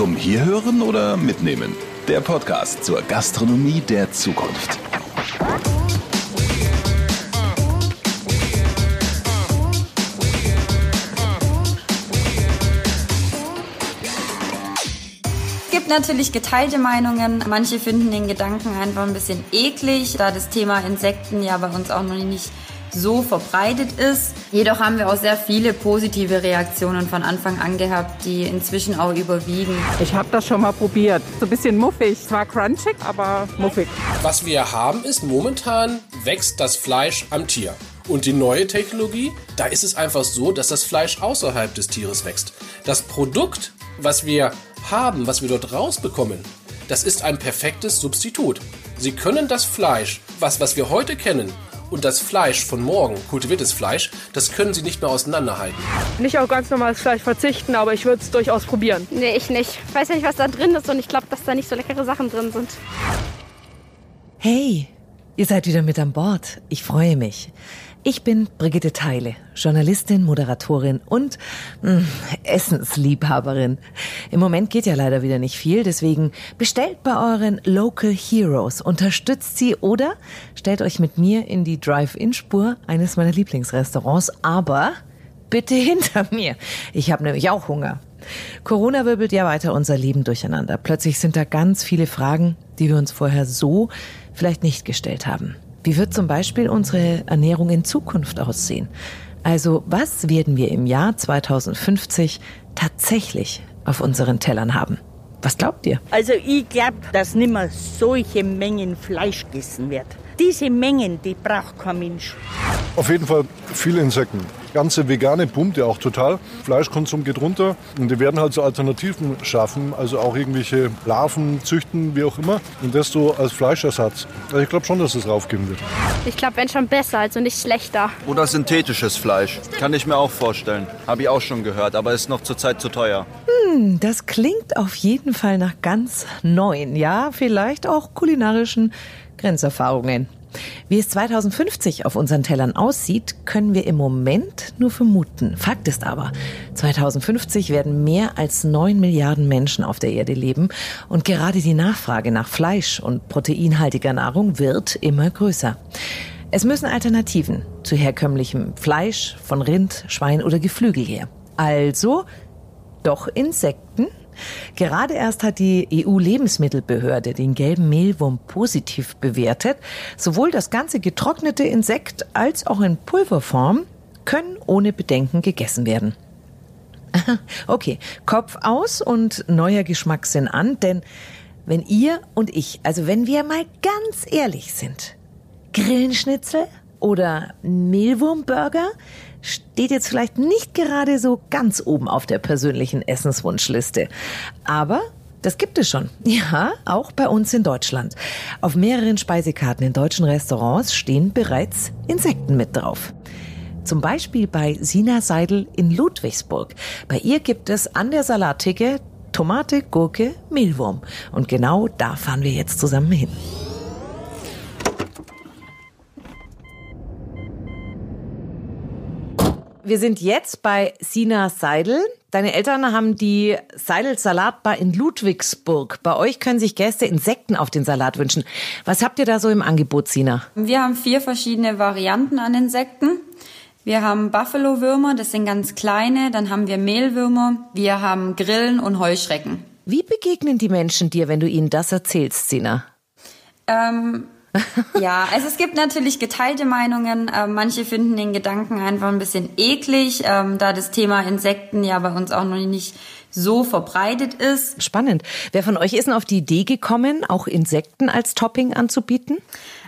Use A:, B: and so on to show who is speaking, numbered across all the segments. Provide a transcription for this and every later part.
A: Zum Hierhören oder Mitnehmen? Der Podcast zur Gastronomie der Zukunft.
B: gibt natürlich geteilte Meinungen. Manche finden den Gedanken einfach ein bisschen eklig, da das Thema Insekten ja bei uns auch noch nicht so verbreitet ist. Jedoch haben wir auch sehr viele positive Reaktionen von Anfang an gehabt, die inzwischen auch überwiegen.
C: Ich habe das schon mal probiert. So ein bisschen muffig. Zwar crunchig, aber muffig.
D: Was wir haben ist, momentan wächst das Fleisch am Tier. Und die neue Technologie, da ist es einfach so, dass das Fleisch außerhalb des Tieres wächst. Das Produkt, was wir haben, was wir dort rausbekommen, das ist ein perfektes Substitut. Sie können das Fleisch, was, was wir heute kennen, und das Fleisch von morgen, kultiviertes Fleisch, das können Sie nicht mehr auseinanderhalten.
E: Nicht auf ganz normales Fleisch verzichten, aber ich würde es durchaus probieren.
F: Nee, ich nicht. Ich weiß ja nicht, was da drin ist und ich glaube, dass da nicht so leckere Sachen drin sind.
G: Hey, ihr seid wieder mit an Bord. Ich freue mich. Ich bin Brigitte Teile, Journalistin, Moderatorin und mh, hm, Essensliebhaberin. Im Moment geht ja leider wieder nicht viel, deswegen bestellt bei euren Local Heroes, unterstützt sie oder stellt euch mit mir in die Drive-In-Spur eines meiner Lieblingsrestaurants, aber bitte hinter mir. Ich habe nämlich auch Hunger. Corona wirbelt ja weiter unser Leben durcheinander. Plötzlich sind da ganz viele Fragen, die wir uns vorher so vielleicht nicht gestellt haben. Wie wird zum Beispiel unsere Ernährung in Zukunft aussehen? Also was werden wir im Jahr 2050 tatsächlich auf unseren Tellern haben? Was glaubt ihr?
H: Also ich glaube, dass nicht mehr solche Mengen Fleisch gegessen wird. Diese Mengen, die braucht kein Mensch.
I: Auf jeden Fall viele Insekten ganze vegane pumpt ja auch total. Fleischkonsum geht runter und die werden halt so Alternativen schaffen, also auch irgendwelche Larven züchten, wie auch immer. Und das so als Fleischersatz. Also ich glaube schon, dass es raufgehen wird.
F: Ich glaube, wenn schon besser, also nicht schlechter.
J: Oder synthetisches Fleisch. Kann ich mir auch vorstellen. Habe ich auch schon gehört, aber ist noch zurzeit zu teuer.
G: Hm, das klingt auf jeden Fall nach ganz neuen, ja, vielleicht auch kulinarischen Grenzerfahrungen. Wie es 2050 auf unseren Tellern aussieht, können wir im Moment nur vermuten. Fakt ist aber, 2050 werden mehr als neun Milliarden Menschen auf der Erde leben und gerade die Nachfrage nach Fleisch und proteinhaltiger Nahrung wird immer größer. Es müssen Alternativen zu herkömmlichem Fleisch von Rind, Schwein oder Geflügel her. Also doch Insekten Gerade erst hat die EU-Lebensmittelbehörde den gelben Mehlwurm positiv bewertet. Sowohl das ganze getrocknete Insekt als auch in Pulverform können ohne Bedenken gegessen werden. Okay, Kopf aus und neuer Geschmackssinn an, denn wenn ihr und ich, also wenn wir mal ganz ehrlich sind, Grillenschnitzel oder Mehlwurmburger, steht jetzt vielleicht nicht gerade so ganz oben auf der persönlichen Essenswunschliste. Aber das gibt es schon. Ja, auch bei uns in Deutschland. Auf mehreren Speisekarten in deutschen Restaurants stehen bereits Insekten mit drauf. Zum Beispiel bei Sina Seidel in Ludwigsburg. Bei ihr gibt es an der Salattheke Tomate, Gurke, Mehlwurm. Und genau da fahren wir jetzt zusammen hin. Wir sind jetzt bei Sina Seidel. Deine Eltern haben die Seidel Salatbar in Ludwigsburg. Bei euch können sich Gäste Insekten auf den Salat wünschen. Was habt ihr da so im Angebot, Sina?
B: Wir haben vier verschiedene Varianten an Insekten. Wir haben Buffalo-Würmer, das sind ganz kleine. Dann haben wir Mehlwürmer. Wir haben Grillen und Heuschrecken.
G: Wie begegnen die Menschen dir, wenn du ihnen das erzählst, Sina?
B: Ähm, ja, also es gibt natürlich geteilte Meinungen. Äh, manche finden den Gedanken einfach ein bisschen eklig, ähm, da das Thema Insekten ja bei uns auch noch nicht so verbreitet ist.
G: Spannend. Wer von euch ist denn auf die Idee gekommen, auch Insekten als Topping anzubieten?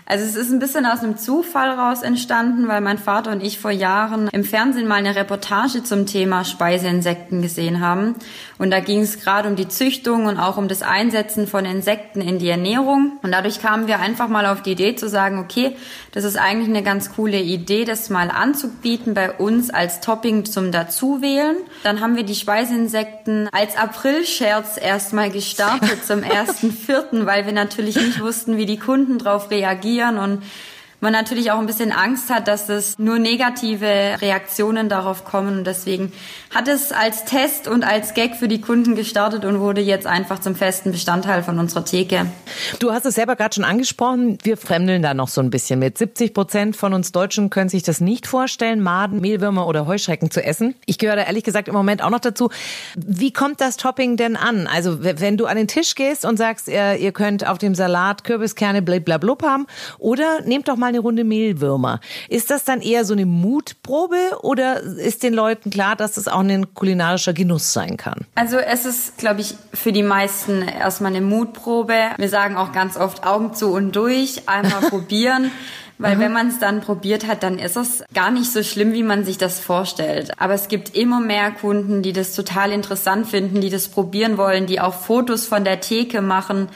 B: Also es ist ein bisschen aus einem Zufall raus entstanden, weil mein Vater und ich vor Jahren im Fernsehen mal eine Reportage zum Thema Speiseinsekten gesehen haben. Und da ging es gerade um die Züchtung und auch um das Einsetzen von Insekten in die Ernährung. Und dadurch kamen wir einfach mal auf die Idee zu sagen, okay, das ist eigentlich eine ganz coole Idee, das mal anzubieten bei uns als Topping zum Dazuwählen. Dann haben wir die Speiseinsekten als Aprilscherz erstmal gestartet zum ersten Vierten, weil wir natürlich nicht wussten, wie die Kunden darauf reagieren reagieren und man natürlich auch ein bisschen Angst hat, dass es nur negative Reaktionen darauf kommen. Und deswegen hat es als Test und als Gag für die Kunden gestartet und wurde jetzt einfach zum festen Bestandteil von unserer Theke.
G: Du hast es selber gerade schon angesprochen. Wir fremdeln da noch so ein bisschen mit. 70 Prozent von uns Deutschen können sich das nicht vorstellen, Maden, Mehlwürmer oder Heuschrecken zu essen. Ich gehöre da ehrlich gesagt im Moment auch noch dazu. Wie kommt das Topping denn an? Also wenn du an den Tisch gehst und sagst, ihr, ihr könnt auf dem Salat Kürbiskerne blablablub haben oder nehmt doch mal eine Runde Mehlwürmer. Ist das dann eher so eine Mutprobe oder ist den Leuten klar, dass das auch ein kulinarischer Genuss sein kann?
B: Also es ist, glaube ich, für die meisten erstmal eine Mutprobe. Wir sagen auch ganz oft Augen zu und durch, einmal probieren. Weil wenn man es dann probiert hat, dann ist es gar nicht so schlimm, wie man sich das vorstellt. Aber es gibt immer mehr Kunden, die das total interessant finden, die das probieren wollen, die auch Fotos von der Theke machen.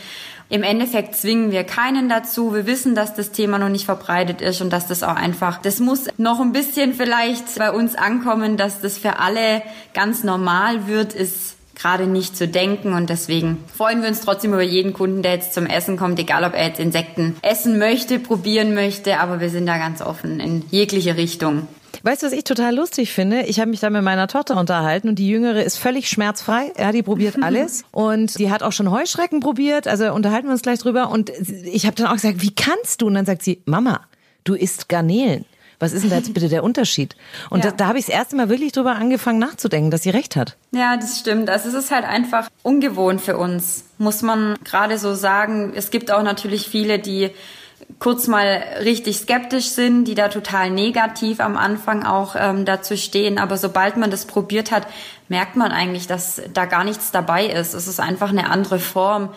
B: Im Endeffekt zwingen wir keinen dazu. Wir wissen, dass das Thema noch nicht verbreitet ist und dass das auch einfach, das muss noch ein bisschen vielleicht bei uns ankommen, dass das für alle ganz normal wird, ist gerade nicht zu denken und deswegen freuen wir uns trotzdem über jeden Kunden, der jetzt zum Essen kommt, egal ob er jetzt Insekten essen möchte, probieren möchte, aber wir sind da ganz offen in jegliche Richtung.
G: Weißt du, was ich total lustig finde? Ich habe mich da mit meiner Tochter unterhalten und die Jüngere ist völlig schmerzfrei. Ja, die probiert alles und die hat auch schon Heuschrecken probiert. Also unterhalten wir uns gleich drüber. Und ich habe dann auch gesagt, wie kannst du? Und dann sagt sie, Mama, du isst Garnelen. Was ist denn da jetzt bitte der Unterschied? Und ja. da, da habe ich das erste Mal wirklich drüber angefangen nachzudenken, dass sie recht hat.
B: Ja, das stimmt. Also es ist halt einfach ungewohnt für uns, muss man gerade so sagen. Es gibt auch natürlich viele, die kurz mal richtig skeptisch sind, die da total negativ am Anfang auch ähm, dazu stehen. Aber sobald man das probiert hat, merkt man eigentlich, dass da gar nichts dabei ist. Es ist einfach eine andere Form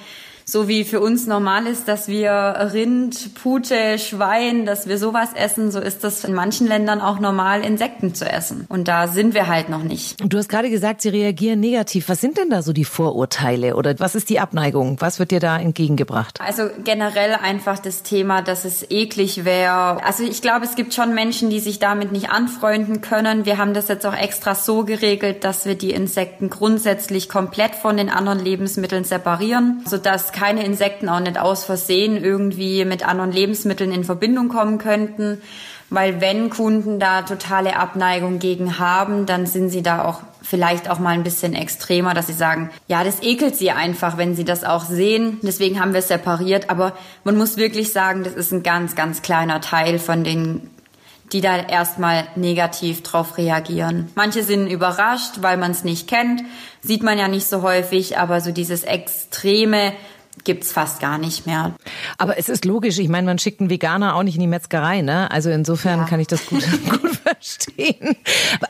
B: so wie für uns normal ist, dass wir Rind, Pute, Schwein, dass wir sowas essen, so ist das in manchen Ländern auch normal, Insekten zu essen. Und da sind wir halt noch nicht.
G: Du hast gerade gesagt, sie reagieren negativ. Was sind denn da so die Vorurteile oder was ist die Abneigung? Was wird dir da entgegengebracht?
B: Also generell einfach das Thema, dass es eklig wäre. Also ich glaube, es gibt schon Menschen, die sich damit nicht anfreunden können. Wir haben das jetzt auch extra so geregelt, dass wir die Insekten grundsätzlich komplett von den anderen Lebensmitteln separieren, sodass keine Insekten auch nicht aus Versehen irgendwie mit anderen Lebensmitteln in Verbindung kommen könnten. Weil wenn Kunden da totale Abneigung gegen haben, dann sind sie da auch vielleicht auch mal ein bisschen extremer, dass sie sagen, ja, das ekelt sie einfach, wenn sie das auch sehen. Deswegen haben wir es separiert. Aber man muss wirklich sagen, das ist ein ganz, ganz kleiner Teil von den die da erstmal negativ drauf reagieren. Manche sind überrascht, weil man es nicht kennt, sieht man ja nicht so häufig, aber so dieses extreme gibt's fast gar nicht mehr.
G: Aber es ist logisch, ich meine, man schickt einen Veganer auch nicht in die Metzgerei, ne? Also insofern ja. kann ich das gut, gut verstehen.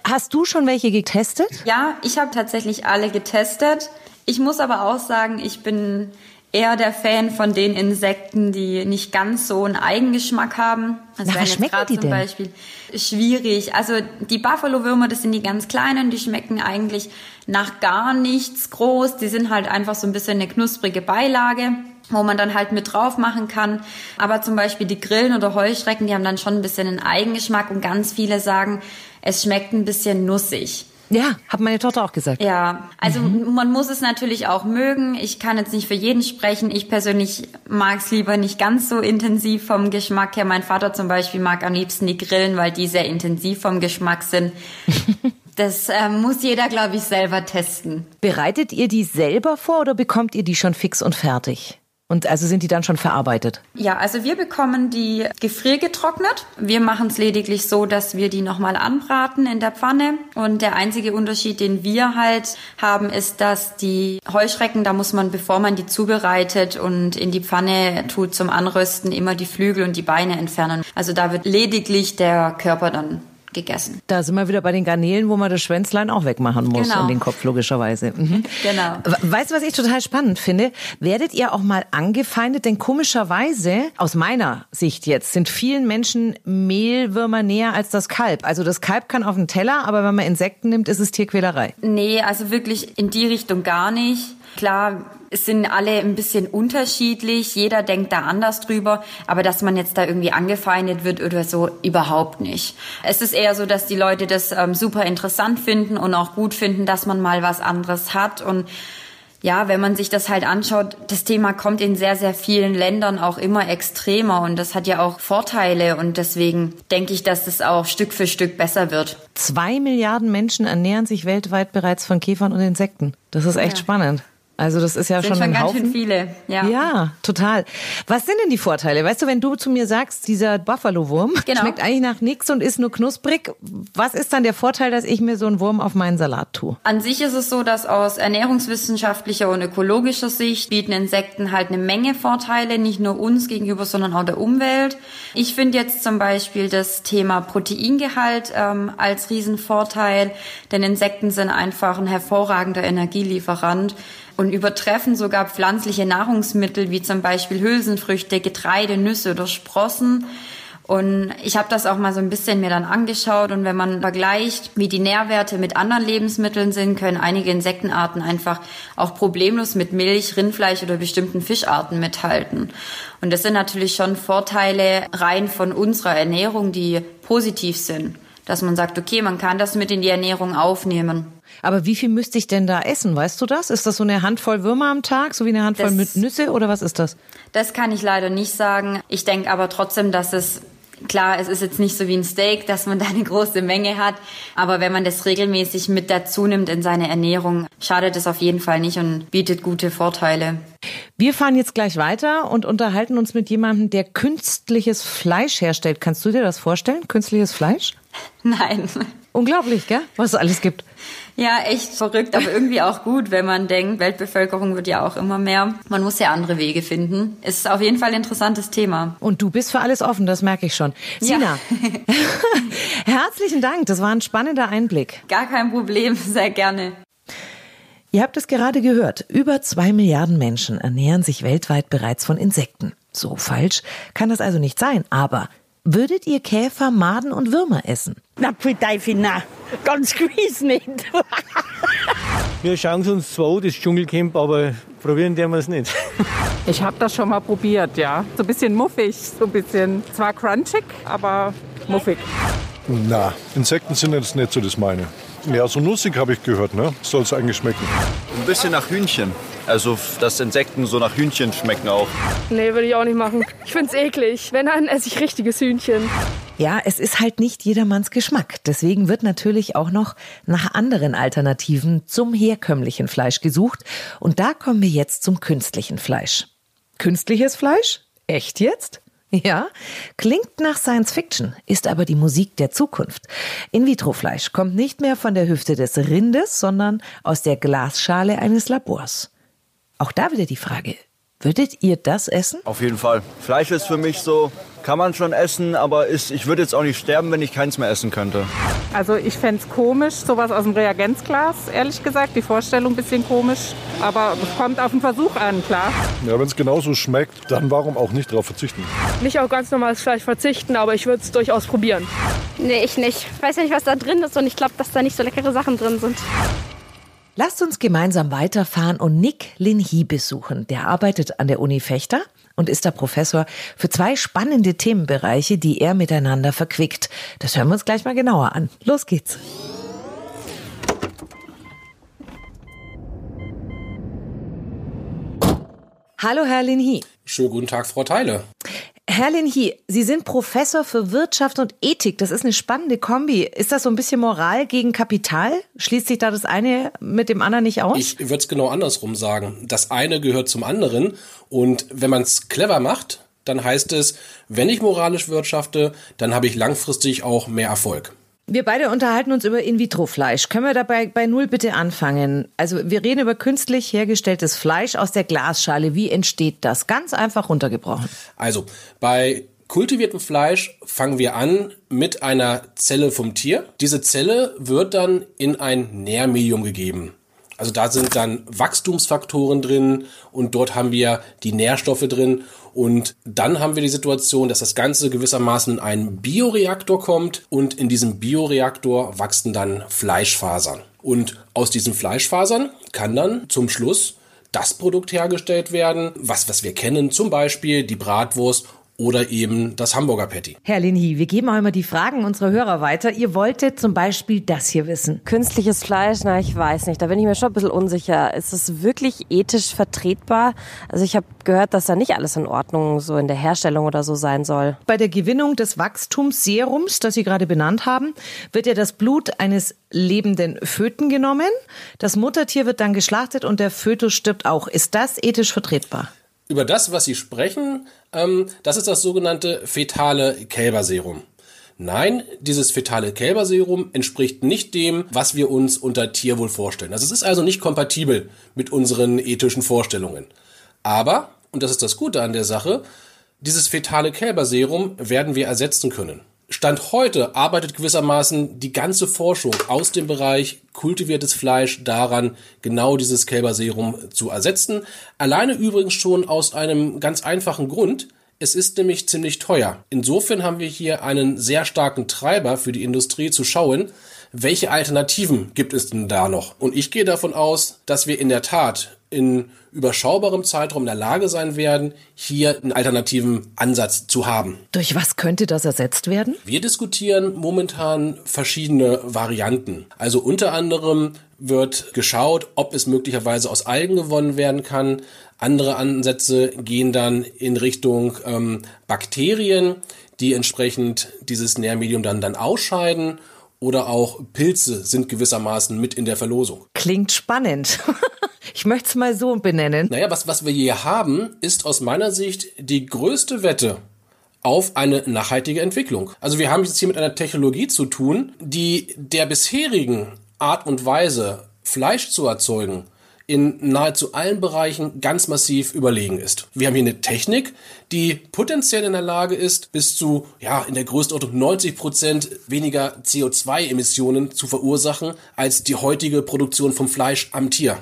G: Hast du schon welche getestet?
B: Ja, ich habe tatsächlich alle getestet. Ich muss aber auch sagen, ich bin eher der Fan von den Insekten, die nicht ganz so einen Eigengeschmack haben.
G: Also Na, was schmecken die
B: zum
G: denn?
B: Beispiel schwierig. Also die Buffalo-Würmer, das sind die ganz kleinen, die schmecken eigentlich nach gar nichts groß. Die sind halt einfach so ein bisschen eine knusprige Beilage wo man dann halt mit drauf machen kann. Aber zum Beispiel die Grillen oder Heuschrecken, die haben dann schon ein bisschen einen Eigengeschmack und ganz viele sagen, es schmeckt ein bisschen nussig.
G: Ja, hat meine Tochter auch gesagt.
B: Ja, also mhm. man muss es natürlich auch mögen. Ich kann jetzt nicht für jeden sprechen. Ich persönlich mag es lieber nicht ganz so intensiv vom Geschmack her. Mein Vater zum Beispiel mag am liebsten die Grillen, weil die sehr intensiv vom Geschmack sind. Das äh, muss jeder, glaube ich, selber testen.
G: Bereitet ihr die selber vor oder bekommt ihr die schon fix und fertig? Und also sind die dann schon verarbeitet?
B: Ja, also wir bekommen die gefriergetrocknet. Wir machen es lediglich so, dass wir die nochmal anbraten in der Pfanne. Und der einzige Unterschied, den wir halt haben, ist, dass die Heuschrecken, da muss man, bevor man die zubereitet und in die Pfanne tut zum Anrösten, immer die Flügel und die Beine entfernen. Also da wird lediglich der Körper dann gegessen.
G: Da sind wir wieder bei den Garnelen, wo man das Schwänzlein auch wegmachen muss genau. und den Kopf logischerweise. Mhm.
B: Genau.
G: Weißt du, was ich total spannend finde? Werdet ihr auch mal angefeindet? Denn komischerweise, aus meiner Sicht jetzt, sind vielen Menschen Mehlwürmer näher als das Kalb. Also das Kalb kann auf den Teller, aber wenn man Insekten nimmt, ist es Tierquälerei.
B: Nee, also wirklich in die Richtung gar nicht. Klar, es sind alle ein bisschen unterschiedlich, jeder denkt da anders drüber, aber dass man jetzt da irgendwie angefeindet wird oder so, überhaupt nicht. Es ist eher so, dass die Leute das ähm, super interessant finden und auch gut finden, dass man mal was anderes hat und Ja, wenn man sich das halt anschaut, das Thema kommt in sehr, sehr vielen Ländern auch immer extremer und das hat ja auch Vorteile und deswegen denke ich, dass das auch Stück für Stück besser wird.
G: Zwei Milliarden Menschen ernähren sich weltweit bereits von Käfern und Insekten. Das ist echt ja. spannend. Also das ist ja
B: sind
G: schon ein
B: ganz
G: Haufen.
B: schön viele. Ja.
G: ja, total. Was sind denn die Vorteile? Weißt du, wenn du zu mir sagst, dieser Buffalo-Wurm genau. schmeckt eigentlich nach nichts und ist nur knusprig, was ist dann der Vorteil, dass ich mir so einen Wurm auf meinen Salat tue?
B: An sich ist es so, dass aus ernährungswissenschaftlicher und ökologischer Sicht bieten Insekten halt eine Menge Vorteile, nicht nur uns gegenüber, sondern auch der Umwelt. Ich finde jetzt zum Beispiel das Thema Proteingehalt ähm, als Riesenvorteil, denn Insekten sind einfach ein hervorragender Energielieferant und übertreffen sogar pflanzliche Nahrungsmittel wie zum Beispiel Hülsenfrüchte, Getreide, Nüsse oder Sprossen. Und ich habe das auch mal so ein bisschen mir dann angeschaut und wenn man vergleicht, wie die Nährwerte mit anderen Lebensmitteln sind, können einige Insektenarten einfach auch problemlos mit Milch, Rindfleisch oder bestimmten Fischarten mithalten. Und das sind natürlich schon Vorteile rein von unserer Ernährung, die positiv sind, dass man sagt, okay, man kann das mit in die Ernährung aufnehmen.
G: Aber wie viel müsste ich denn da essen? Weißt du das? Ist das so eine Handvoll Würmer am Tag, so wie eine Handvoll das, mit Nüsse oder was ist das?
B: Das kann ich leider nicht sagen. Ich denke aber trotzdem, dass es Klar, es ist jetzt nicht so wie ein Steak, dass man da eine große Menge hat, aber wenn man das regelmäßig mit dazu nimmt in seine Ernährung, schadet es auf jeden Fall nicht und bietet gute Vorteile.
G: Wir fahren jetzt gleich weiter und unterhalten uns mit jemandem, der künstliches Fleisch herstellt. Kannst du dir das vorstellen? Künstliches Fleisch?
B: Nein.
G: Unglaublich, gell? Was es alles gibt.
B: Ja, echt verrückt, aber irgendwie auch gut, wenn man denkt, Weltbevölkerung wird ja auch immer mehr. Man muss ja andere Wege finden. Ist auf jeden Fall ein interessantes Thema.
G: Und du bist für alles offen, das merke ich schon. Sina, ja. herzlichen Dank, das war ein spannender Einblick.
B: Gar kein Problem, sehr gerne.
G: Ihr habt es gerade gehört, über zwei Milliarden Menschen ernähren sich weltweit bereits von Insekten. So falsch kann das also nicht sein, aber Würdet ihr Käfer, Maden und Würmer essen?
H: Na, für Teufel, na. Ganz gewiss nicht.
K: wir schauen uns zwar das Dschungelcamp, aber probieren wir es nicht.
C: Ich habe das schon mal probiert, ja. So ein bisschen muffig, so ein bisschen, zwar crunchig, aber muffig.
I: Na, Insekten sind jetzt nicht so das meine. Ja, so nussig habe ich gehört, ne? Soll es eigentlich schmecken.
J: Ein bisschen nach Hühnchen. Also, dass Insekten so nach Hühnchen schmecken auch.
E: Nee, würde ich auch nicht machen. Ich finde es eklig. Wenn, dann esse ich richtiges Hühnchen.
G: Ja, es ist halt nicht jedermanns Geschmack. Deswegen wird natürlich auch noch nach anderen Alternativen zum herkömmlichen Fleisch gesucht. Und da kommen wir jetzt zum künstlichen Fleisch. Künstliches Fleisch? Echt jetzt? Ja, klingt nach Science Fiction, ist aber die Musik der Zukunft. In-vitro-Fleisch kommt nicht mehr von der Hüfte des Rindes, sondern aus der Glasschale eines Labors. Auch da wieder die Frage, würdet ihr das essen?
J: Auf jeden Fall. Fleisch ist für mich so, kann man schon essen, aber ist, ich würde jetzt auch nicht sterben, wenn ich keins mehr essen könnte.
C: Also ich fände es komisch, sowas aus dem Reagenzglas, ehrlich gesagt. Die Vorstellung ein bisschen komisch. Aber es kommt auf den Versuch an, klar.
I: Ja, wenn es genauso schmeckt, dann warum auch nicht darauf verzichten?
E: Nicht auf ganz normales Fleisch verzichten, aber ich würde es durchaus probieren.
F: Nee, ich nicht. Ich weiß ja nicht, was da drin ist und ich glaube, dass da nicht so leckere Sachen drin sind.
G: Lasst uns gemeinsam weiterfahren und Nick Linhi besuchen. Der arbeitet an der Uni Fechter und ist da Professor für zwei spannende Themenbereiche, die er miteinander verquickt. Das hören wir uns gleich mal genauer an. Los geht's. Hallo, Herr Linhi.
D: Schönen guten Tag, Frau Teile.
G: Herr Linhi, Sie sind Professor für Wirtschaft und Ethik. Das ist eine spannende Kombi. Ist das so ein bisschen Moral gegen Kapital? Schließt sich da das eine mit dem anderen nicht aus?
D: Ich würde es genau andersrum sagen. Das eine gehört zum anderen. Und wenn man es clever macht, dann heißt es, wenn ich moralisch wirtschafte, dann habe ich langfristig auch mehr Erfolg.
G: Wir beide unterhalten uns über In-vitro-Fleisch. Können wir dabei bei Null bitte anfangen? Also wir reden über künstlich hergestelltes Fleisch aus der Glasschale. Wie entsteht das? Ganz einfach runtergebrochen.
D: Also bei kultiviertem Fleisch fangen wir an mit einer Zelle vom Tier. Diese Zelle wird dann in ein Nährmedium gegeben. Also da sind dann Wachstumsfaktoren drin und dort haben wir die Nährstoffe drin und dann haben wir die Situation, dass das Ganze gewissermaßen in einen Bioreaktor kommt und in diesem Bioreaktor wachsen dann Fleischfasern. Und aus diesen Fleischfasern kann dann zum Schluss das Produkt hergestellt werden, was, was wir kennen, zum Beispiel die Bratwurst oder eben das Hamburger Patty.
G: Herr Linhi, wir geben auch immer die Fragen unserer Hörer weiter. Ihr wolltet zum Beispiel das hier wissen.
L: Künstliches Fleisch, na, ich weiß nicht. Da bin ich mir schon ein bisschen unsicher. Ist es wirklich ethisch vertretbar? Also ich habe gehört, dass da nicht alles in Ordnung so in der Herstellung oder so sein soll.
G: Bei der Gewinnung des Wachstumsserums, das Sie gerade benannt haben, wird ja das Blut eines lebenden Föten genommen. Das Muttertier wird dann geschlachtet und der Fötus stirbt auch. Ist das ethisch vertretbar?
D: Über das, was Sie sprechen, ähm, das ist das sogenannte fetale Kälberserum. Nein, dieses fetale Kälberserum entspricht nicht dem, was wir uns unter Tierwohl vorstellen. Also es ist also nicht kompatibel mit unseren ethischen Vorstellungen. Aber, und das ist das Gute an der Sache, dieses fetale Kälberserum werden wir ersetzen können. Stand heute arbeitet gewissermaßen die ganze Forschung aus dem Bereich kultiviertes Fleisch daran, genau dieses Kälberserum zu ersetzen. Alleine übrigens schon aus einem ganz einfachen Grund. Es ist nämlich ziemlich teuer. Insofern haben wir hier einen sehr starken Treiber für die Industrie zu schauen, welche Alternativen gibt es denn da noch? Und ich gehe davon aus, dass wir in der Tat in überschaubarem Zeitraum in der Lage sein werden, hier einen alternativen Ansatz zu haben.
G: Durch was könnte das ersetzt werden?
D: Wir diskutieren momentan verschiedene Varianten. Also unter anderem wird geschaut, ob es möglicherweise aus Algen gewonnen werden kann. Andere Ansätze gehen dann in Richtung ähm, Bakterien, die entsprechend dieses Nährmedium dann, dann ausscheiden. Oder auch Pilze sind gewissermaßen mit in der Verlosung.
G: Klingt spannend. Ich möchte es mal so benennen.
D: Naja, was, was wir hier haben, ist aus meiner Sicht die größte Wette auf eine nachhaltige Entwicklung. Also wir haben es hier mit einer Technologie zu tun, die der bisherigen Art und Weise, Fleisch zu erzeugen, in nahezu allen Bereichen ganz massiv überlegen ist. Wir haben hier eine Technik, die potenziell in der Lage ist, bis zu, ja, in der Größenordnung 90 Prozent weniger CO2-Emissionen zu verursachen als die heutige Produktion vom Fleisch am Tier.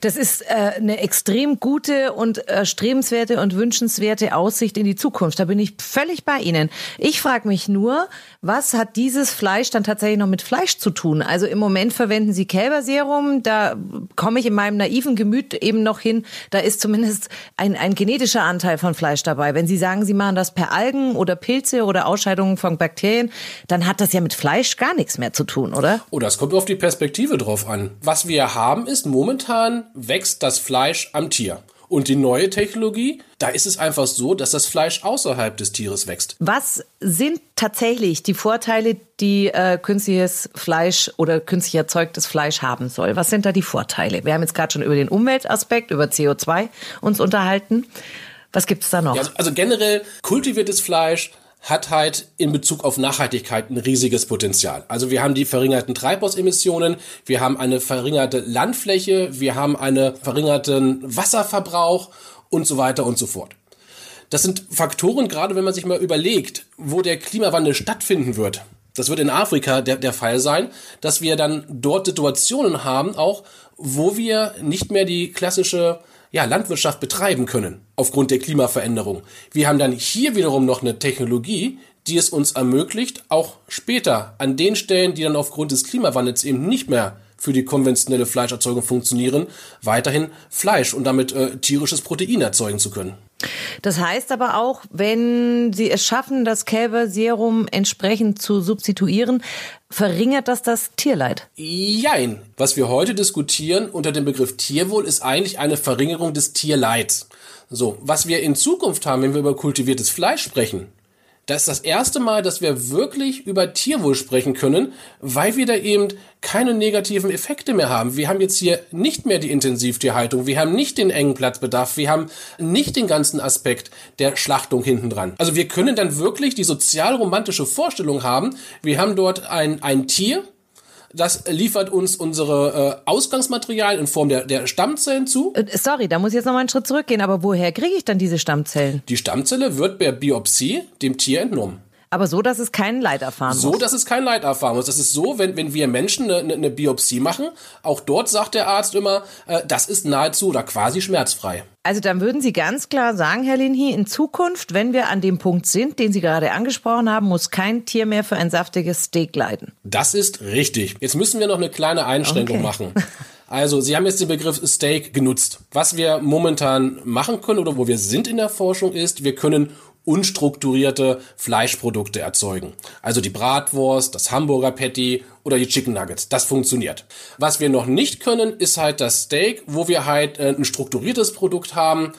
G: Das ist äh, eine extrem gute und erstrebenswerte und wünschenswerte Aussicht in die Zukunft. Da bin ich völlig bei Ihnen. Ich frage mich nur, was hat dieses Fleisch dann tatsächlich noch mit Fleisch zu tun? Also im Moment verwenden Sie Kälberserum, da komme ich in meinem naiven Gemüt eben noch hin, da ist zumindest ein, ein genetischer Anteil von Fleisch dabei. Wenn Sie sagen, Sie machen das per Algen oder Pilze oder Ausscheidungen von Bakterien, dann hat das ja mit Fleisch gar nichts mehr zu tun, oder?
D: Oh, das kommt auf die Perspektive drauf an. Was wir haben, ist momentan Jahren wächst das Fleisch am Tier. Und die neue Technologie, da ist es einfach so, dass das Fleisch außerhalb des Tieres wächst.
G: Was sind tatsächlich die Vorteile, die äh, künstliches Fleisch oder künstlich erzeugtes Fleisch haben soll? Was sind da die Vorteile? Wir haben jetzt gerade schon über den Umweltaspekt, über CO2 uns unterhalten. Was gibt es da noch?
D: Ja, also generell kultiviertes Fleisch hat halt in Bezug auf Nachhaltigkeit ein riesiges Potenzial. Also wir haben die verringerten Treibhausemissionen, wir haben eine verringerte Landfläche, wir haben einen verringerten Wasserverbrauch und so weiter und so fort. Das sind Faktoren, gerade wenn man sich mal überlegt, wo der Klimawandel stattfinden wird. Das wird in Afrika der, der Fall sein, dass wir dann dort Situationen haben, auch wo wir nicht mehr die klassische ja, Landwirtschaft betreiben können aufgrund der Klimaveränderung. Wir haben dann hier wiederum noch eine Technologie, die es uns ermöglicht, auch später an den Stellen, die dann aufgrund des Klimawandels eben nicht mehr für die konventionelle Fleischerzeugung funktionieren, weiterhin Fleisch und damit äh, tierisches Protein erzeugen zu können.
G: Das heißt aber auch, wenn Sie es schaffen, das Kälberserum entsprechend zu substituieren, verringert das das Tierleid?
D: Jein. Was wir heute diskutieren unter dem Begriff Tierwohl ist eigentlich eine Verringerung des Tierleids. So, was wir in Zukunft haben, wenn wir über kultiviertes Fleisch sprechen, das ist das erste Mal, dass wir wirklich über Tierwohl sprechen können, weil wir da eben keine negativen Effekte mehr haben. Wir haben jetzt hier nicht mehr die Intensivtierhaltung, wir haben nicht den engen Platzbedarf, wir haben nicht den ganzen Aspekt der Schlachtung hinten dran. Also wir können dann wirklich die sozialromantische Vorstellung haben, wir haben dort ein, ein Tier, das liefert uns unsere äh, Ausgangsmaterial in Form der, der Stammzellen zu.
G: Äh, sorry, da muss ich jetzt noch mal einen Schritt zurückgehen. Aber woher kriege ich dann diese Stammzellen?
D: Die Stammzelle wird per Biopsie dem Tier entnommen.
G: Aber so, dass es kein Leid erfahren
D: so,
G: muss.
D: So, dass es kein Leid erfahren muss. Das ist so, wenn, wenn wir Menschen eine, eine, eine Biopsie machen, auch dort sagt der Arzt immer, äh, das ist nahezu oder quasi schmerzfrei.
G: Also dann würden Sie ganz klar sagen, Herr Linhi, in Zukunft, wenn wir an dem Punkt sind, den Sie gerade angesprochen haben, muss kein Tier mehr für ein saftiges Steak leiden.
D: Das ist richtig. Jetzt müssen wir noch eine kleine Einschränkung okay. machen. Also, Sie haben jetzt den Begriff Steak genutzt. Was wir momentan machen können oder wo wir sind in der Forschung ist, wir können unstrukturierte Fleischprodukte erzeugen. Also die Bratwurst, das Hamburger Patty oder die Chicken Nuggets. Das funktioniert. Was wir noch nicht können, ist halt das Steak, wo wir halt äh, ein strukturiertes Produkt haben.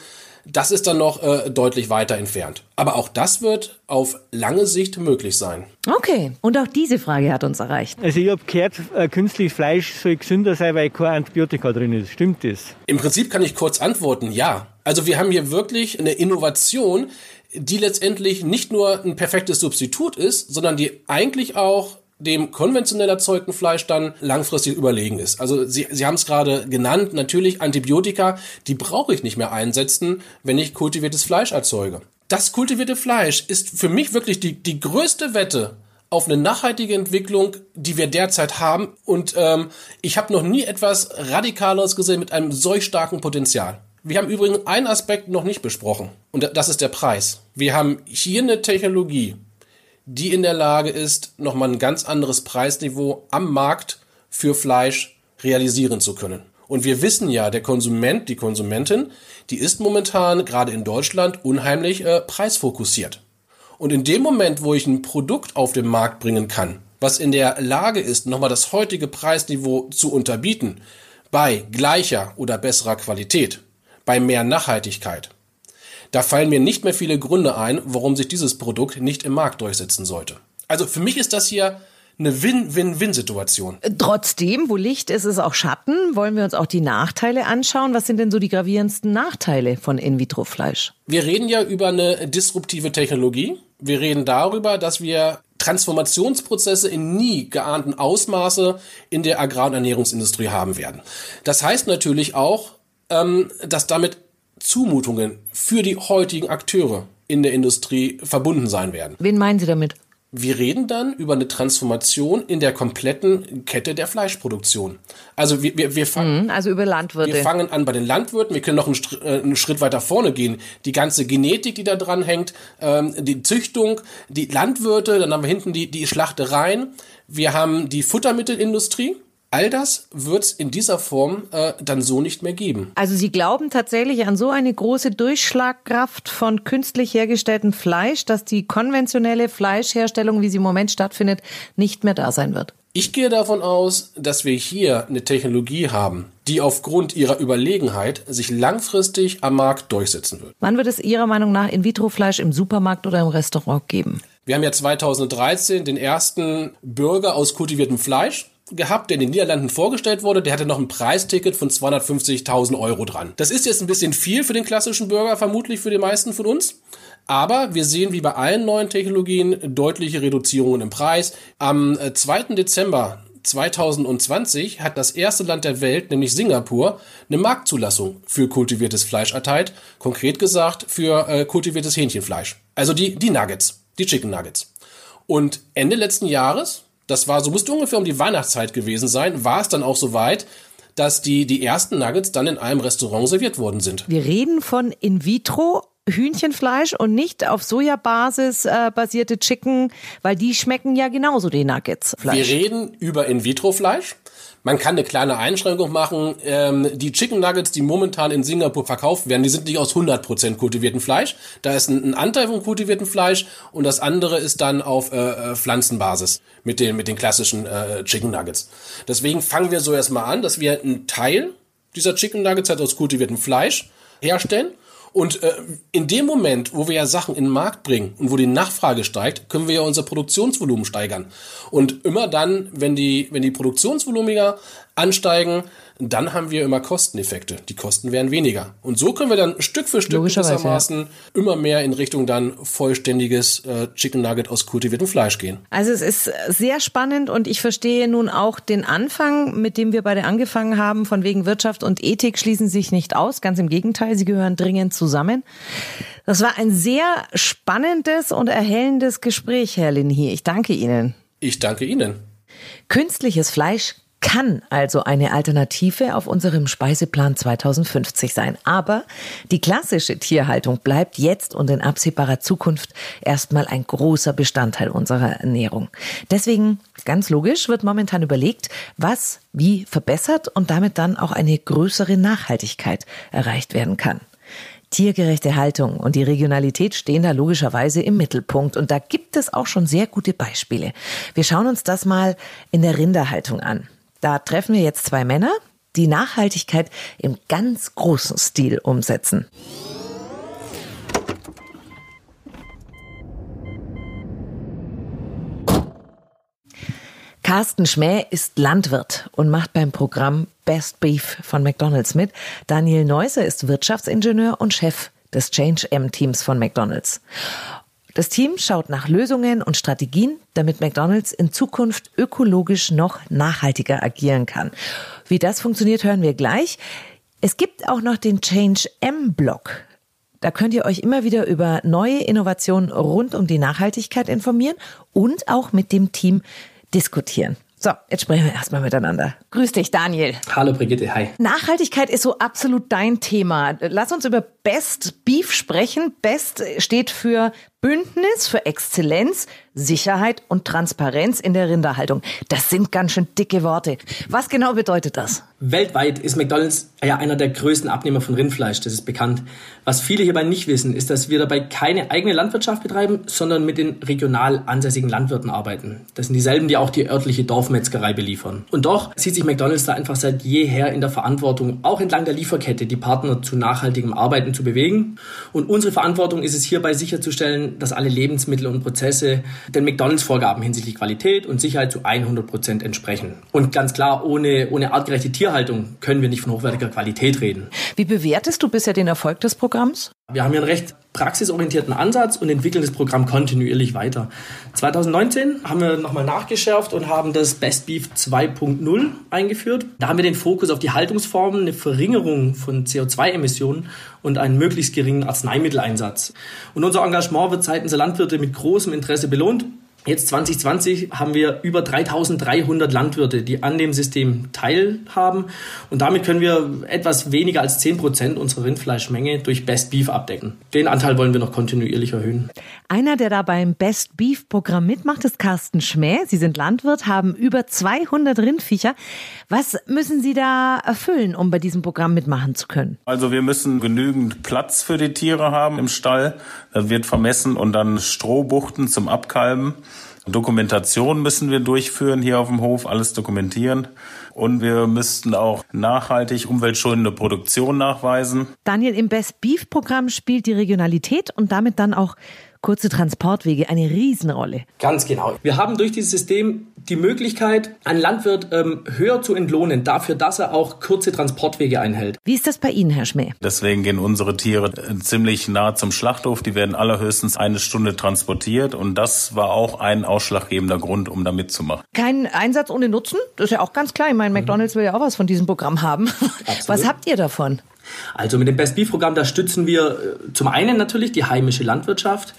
D: Das ist dann noch äh, deutlich weiter entfernt. Aber auch das wird auf lange Sicht möglich sein.
G: Okay, und auch diese Frage hat uns erreicht.
K: Also ich habe gehört, äh, künstliches Fleisch soll gesünder sein, weil kein Antibiotika drin ist. Stimmt das?
D: Im Prinzip kann ich kurz antworten, ja. Also wir haben hier wirklich eine Innovation, die letztendlich nicht nur ein perfektes Substitut ist, sondern die eigentlich auch dem konventionell erzeugten Fleisch dann langfristig überlegen ist. Also Sie, Sie haben es gerade genannt, natürlich Antibiotika, die brauche ich nicht mehr einsetzen, wenn ich kultiviertes Fleisch erzeuge. Das kultivierte Fleisch ist für mich wirklich die, die größte Wette auf eine nachhaltige Entwicklung, die wir derzeit haben. Und ähm, ich habe noch nie etwas Radikaleres gesehen mit einem solch starken Potenzial. Wir haben übrigens einen Aspekt noch nicht besprochen und das ist der Preis. Wir haben hier eine Technologie, die in der Lage ist, nochmal ein ganz anderes Preisniveau am Markt für Fleisch realisieren zu können. Und wir wissen ja, der Konsument, die Konsumentin, die ist momentan gerade in Deutschland unheimlich äh, preisfokussiert. Und in dem Moment, wo ich ein Produkt auf den Markt bringen kann, was in der Lage ist, nochmal das heutige Preisniveau zu unterbieten, bei gleicher oder besserer Qualität, bei mehr Nachhaltigkeit. Da fallen mir nicht mehr viele Gründe ein, warum sich dieses Produkt nicht im Markt durchsetzen sollte. Also für mich ist das hier eine Win-Win-Win-Situation.
G: Trotzdem, wo Licht ist, ist auch Schatten. Wollen wir uns auch die Nachteile anschauen? Was sind denn so die gravierendsten Nachteile von In-vitro-Fleisch?
D: Wir reden ja über eine disruptive Technologie. Wir reden darüber, dass wir Transformationsprozesse in nie geahnten Ausmaße in der Agrar- und Ernährungsindustrie haben werden. Das heißt natürlich auch, ähm, dass damit Zumutungen für die heutigen Akteure in der Industrie verbunden sein werden.
G: Wen meinen Sie damit?
D: Wir reden dann über eine Transformation in der kompletten Kette der Fleischproduktion. Also wir, wir, wir fangen,
G: Mhm, also über Landwirte.
D: wir fangen an bei den Landwirten. Wir können noch einen, äh, einen Schritt weiter vorne gehen. Die ganze Genetik, die da dran hängt, ähm, die Züchtung, die Landwirte, dann haben wir hinten die, die Schlachtereien. Wir haben die Futtermittelindustrie. All das wird es in dieser Form äh, dann so nicht mehr geben.
G: Also Sie glauben tatsächlich an so eine große Durchschlagkraft von künstlich hergestelltem Fleisch, dass die konventionelle Fleischherstellung, wie sie im Moment stattfindet, nicht mehr da sein wird?
D: Ich gehe davon aus, dass wir hier eine Technologie haben, die aufgrund ihrer Überlegenheit sich langfristig am Markt durchsetzen wird.
G: Wann wird es Ihrer Meinung nach In-vitro-Fleisch im Supermarkt oder im Restaurant geben?
D: Wir haben ja 2013 den ersten Burger aus kultiviertem Fleisch gehabt, der in den Niederlanden vorgestellt wurde. Der hatte noch ein Preisticket von 250.000 Euro dran. Das ist jetzt ein bisschen viel für den klassischen Burger, vermutlich für die meisten von uns. Aber wir sehen wie bei allen neuen Technologien deutliche Reduzierungen im Preis. Am äh, 2. Dezember 2020 hat das erste Land der Welt, nämlich Singapur, eine Marktzulassung für kultiviertes Fleisch erteilt. Konkret gesagt für äh, kultiviertes Hähnchenfleisch. Also die, die Nuggets, die Chicken Nuggets. Und Ende letzten Jahres, das war, so musste ungefähr um die Weihnachtszeit gewesen sein, war es dann auch soweit, dass die, die ersten Nuggets dann in einem Restaurant serviert worden sind.
G: Wir reden von In-vitro. Hühnchenfleisch und nicht auf Sojabasis äh, basierte Chicken, weil die schmecken ja genauso die Nuggets.
D: Wir
G: Fleisch.
D: reden über In-vitro-Fleisch. Man kann eine kleine Einschränkung machen. Ähm, die Chicken Nuggets, die momentan in Singapur verkauft werden, die sind nicht aus 100% kultiviertem Fleisch. Da ist ein, ein Anteil von kultiviertem Fleisch und das andere ist dann auf äh, äh, Pflanzenbasis mit den, mit den klassischen äh, Chicken Nuggets. Deswegen fangen wir so erstmal an, dass wir einen Teil dieser Chicken Nuggets halt aus kultiviertem Fleisch herstellen. Und äh, in dem Moment, wo wir ja Sachen in den Markt bringen und wo die Nachfrage steigt, können wir ja unser Produktionsvolumen steigern. Und immer dann, wenn die, wenn die Produktionsvolumiger ansteigen, dann haben wir immer Kosteneffekte. Die Kosten werden weniger. Und so können wir dann Stück für Stück gewissermaßen immer mehr in Richtung dann vollständiges äh, Chicken Nugget aus kultiviertem Fleisch gehen.
G: Also es ist sehr spannend und ich verstehe nun auch den Anfang, mit dem wir beide angefangen haben, von wegen Wirtschaft und Ethik schließen sich nicht aus. Ganz im Gegenteil, sie gehören dringend zusammen. Das war ein sehr spannendes und erhellendes Gespräch, Herr Linhi. Ich danke Ihnen.
D: Ich danke Ihnen.
G: Künstliches Fleisch kann also eine Alternative auf unserem Speiseplan 2050 sein. Aber die klassische Tierhaltung bleibt jetzt und in absehbarer Zukunft erstmal ein großer Bestandteil unserer Ernährung. Deswegen, ganz logisch, wird momentan überlegt, was wie verbessert und damit dann auch eine größere Nachhaltigkeit erreicht werden kann. Tiergerechte Haltung und die Regionalität stehen da logischerweise im Mittelpunkt. Und da gibt es auch schon sehr gute Beispiele. Wir schauen uns das mal in der Rinderhaltung an. Da treffen wir jetzt zwei Männer, die Nachhaltigkeit im ganz großen Stil umsetzen. Carsten Schmäh ist Landwirt und macht beim Programm Best Beef von McDonald's mit. Daniel Neuse ist Wirtschaftsingenieur und Chef des Change M-Teams von McDonald's. Das Team schaut nach Lösungen und Strategien, damit McDonald's in Zukunft ökologisch noch nachhaltiger agieren kann. Wie das funktioniert, hören wir gleich. Es gibt auch noch den Change M-Blog. Da könnt ihr euch immer wieder über neue Innovationen rund um die Nachhaltigkeit informieren und auch mit dem Team diskutieren. So, jetzt sprechen wir erstmal miteinander. Grüß dich, Daniel.
M: Hallo, Brigitte. Hi.
G: Nachhaltigkeit ist so absolut dein Thema. Lass uns über Best Beef sprechen. Best steht für Bündnis für Exzellenz, Sicherheit und Transparenz in der Rinderhaltung. Das sind ganz schön dicke Worte. Was genau bedeutet das?
M: Weltweit ist McDonald's ja einer der größten Abnehmer von Rindfleisch, das ist bekannt. Was viele hierbei nicht wissen, ist, dass wir dabei keine eigene Landwirtschaft betreiben, sondern mit den regional ansässigen Landwirten arbeiten. Das sind dieselben, die auch die örtliche Dorfmetzgerei beliefern. Und doch sieht sich McDonald's da einfach seit jeher in der Verantwortung, auch entlang der Lieferkette, die Partner zu nachhaltigem Arbeiten zu bewegen. Und unsere Verantwortung ist es hierbei sicherzustellen, dass alle Lebensmittel und Prozesse den McDonalds-Vorgaben hinsichtlich Qualität und Sicherheit zu 100 Prozent entsprechen. Und ganz klar, ohne, ohne artgerechte Tierhaltung können wir nicht von hochwertiger Qualität reden.
G: Wie bewertest du bisher den Erfolg des Programms?
M: Wir haben hier einen recht praxisorientierten Ansatz und entwickeln das Programm kontinuierlich weiter. 2019 haben wir nochmal nachgeschärft und haben das Best Beef 2.0 eingeführt. Da haben wir den Fokus auf die Haltungsformen, eine Verringerung von CO2-Emissionen und einen möglichst geringen Arzneimitteleinsatz. Und unser Engagement wird seitens der Landwirte mit großem Interesse belohnt. Jetzt 2020 haben wir über 3300 Landwirte, die an dem System teilhaben. Und damit können wir etwas weniger als 10 Prozent unserer Rindfleischmenge durch Best Beef abdecken. Den Anteil wollen wir noch kontinuierlich erhöhen.
G: Einer, der da beim Best Beef Programm mitmacht, ist Carsten Schmäh. Sie sind Landwirt, haben über 200 Rindviecher. Was müssen Sie da erfüllen, um bei diesem Programm mitmachen zu können?
N: Also wir müssen genügend Platz für die Tiere haben im Stall. Das wird vermessen und dann Strohbuchten zum Abkalben. Dokumentation müssen wir durchführen hier auf dem Hof, alles dokumentieren. Und wir müssten auch nachhaltig umweltschonende Produktion nachweisen.
G: Daniel, im Best Beef Programm spielt die Regionalität und damit dann auch kurze Transportwege eine Riesenrolle.
M: Ganz genau. Wir haben durch dieses System die Möglichkeit, einen Landwirt ähm, höher zu entlohnen, dafür, dass er auch kurze Transportwege einhält.
G: Wie ist das bei Ihnen, Herr Schmäh?
N: Deswegen gehen unsere Tiere äh, ziemlich nah zum Schlachthof. Die werden allerhöchstens eine Stunde transportiert und das war auch ein ausschlaggebender Grund, um da mitzumachen.
G: Kein Einsatz ohne Nutzen? Das ist ja auch ganz klar. Ich meine, McDonalds will ja auch was von diesem Programm haben. Absolut. Was habt ihr davon?
M: Also mit dem Best Beef Programm, da stützen wir äh, zum einen natürlich die heimische Landwirtschaft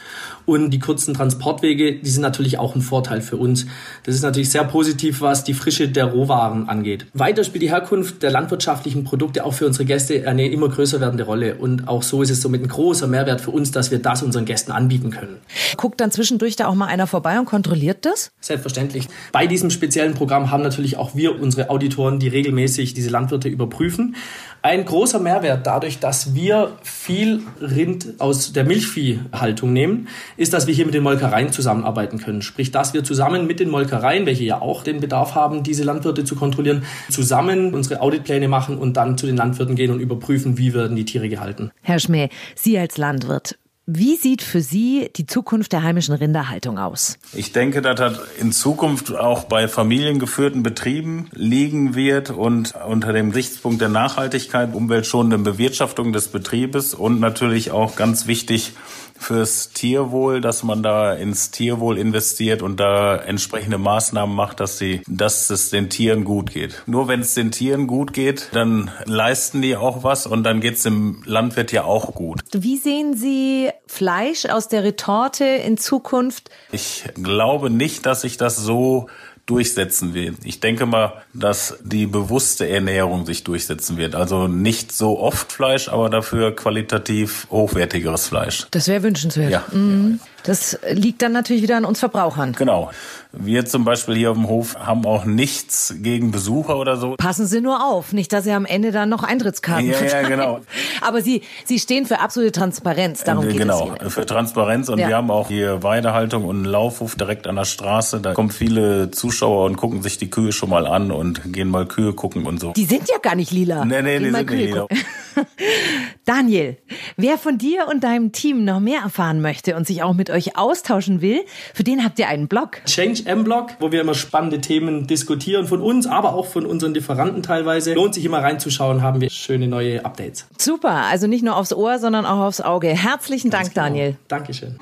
M: und die kurzen Transportwege, die sind natürlich auch ein Vorteil für uns. Das ist natürlich sehr positiv, was die Frische der Rohwaren angeht. Weiter spielt die Herkunft der landwirtschaftlichen Produkte auch für unsere Gäste eine immer größer werdende Rolle. Und auch so ist es somit ein großer Mehrwert für uns, dass wir das unseren Gästen anbieten können.
G: Guckt dann zwischendurch da auch mal einer vorbei und kontrolliert das?
M: Selbstverständlich. Bei diesem speziellen Programm haben natürlich auch wir unsere Auditoren, die regelmäßig diese Landwirte überprüfen. Ein großer Mehrwert dadurch, dass wir viel Rind aus der Milchviehhaltung nehmen, ist, dass wir hier mit den Molkereien zusammenarbeiten können. Sprich, dass wir zusammen mit den Molkereien, welche ja auch den Bedarf haben, diese Landwirte zu kontrollieren, zusammen unsere Auditpläne machen und dann zu den Landwirten gehen und überprüfen, wie werden die Tiere gehalten.
G: Herr Schmäh, Sie als Landwirt, wie sieht für Sie die Zukunft der heimischen Rinderhaltung aus?
N: Ich denke, dass das in Zukunft auch bei familiengeführten Betrieben liegen wird und unter dem Gesichtspunkt der Nachhaltigkeit, umweltschonenden Bewirtschaftung des Betriebes und natürlich auch ganz wichtig fürs Tierwohl, dass man da ins Tierwohl investiert und da entsprechende Maßnahmen macht, dass sie, dass es den Tieren gut geht. Nur wenn es den Tieren gut geht, dann leisten die auch was und dann geht es dem Landwirt ja auch gut.
G: Wie sehen Sie Fleisch aus der Retorte in Zukunft?
N: Ich glaube nicht, dass sich das so durchsetzen wird. Ich denke mal, dass die bewusste Ernährung sich durchsetzen wird. Also nicht so oft Fleisch, aber dafür qualitativ hochwertigeres Fleisch.
G: Das wäre wünschenswert.
N: Ja.
G: Mhm. Das liegt dann natürlich wieder an uns Verbrauchern.
N: Genau. Wir zum Beispiel hier auf dem Hof haben auch nichts gegen Besucher oder so.
G: Passen Sie nur auf, nicht, dass Sie am Ende dann noch Eintrittskarten
N: Ja, ja, genau.
G: Aber Sie, Sie stehen für absolute Transparenz, darum geht
N: genau,
G: es hier.
N: für Transparenz. Und
G: Ja.
N: wir haben auch hier Weidehaltung und einen Laufhof direkt an der Straße. Da kommen viele Zuschauer und gucken sich die Kühe schon mal an und gehen mal Kühe gucken und so.
G: Die sind ja gar nicht lila.
N: Nee, nee,
G: Geh
N: die sind nicht
G: Kühe
N: lila.
G: Daniel, wer von dir und deinem Team noch mehr erfahren möchte und sich auch mit euch austauschen will, für den habt ihr einen Blog.
M: Change M-Blog, wo wir immer spannende Themen diskutieren von uns, aber auch von unseren Lieferanten teilweise. Lohnt sich immer reinzuschauen, haben wir schöne neue Updates.
G: Super, also nicht nur aufs Ohr, sondern auch aufs Auge. Herzlichen Dank, Daniel.
M: Dankeschön.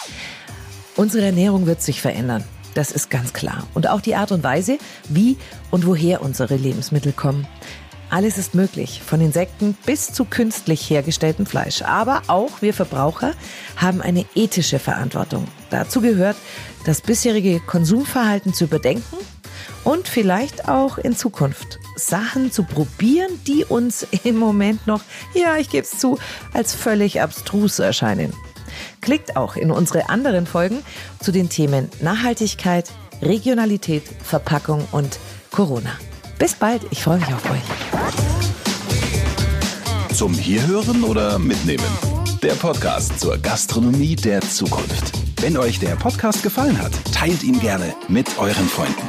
G: Unsere Ernährung wird sich verändern. Das ist ganz klar. Und auch die Art und Weise, wie und woher unsere Lebensmittel kommen. Alles ist möglich, von Insekten bis zu künstlich hergestelltem Fleisch. Aber auch wir Verbraucher haben eine ethische Verantwortung. Dazu gehört, das bisherige Konsumverhalten zu überdenken und vielleicht auch in Zukunft Sachen zu probieren, die uns im Moment noch, ja, ich gebe es zu, als völlig abstrus erscheinen. Klickt auch in unsere anderen Folgen zu den Themen Nachhaltigkeit, Regionalität, Verpackung und Corona. Bis bald, ich freue mich auf euch.
A: Zum Hierhören oder Mitnehmen? Der Podcast zur Gastronomie der Zukunft. Wenn euch der Podcast gefallen hat, teilt ihn gerne mit euren Freunden.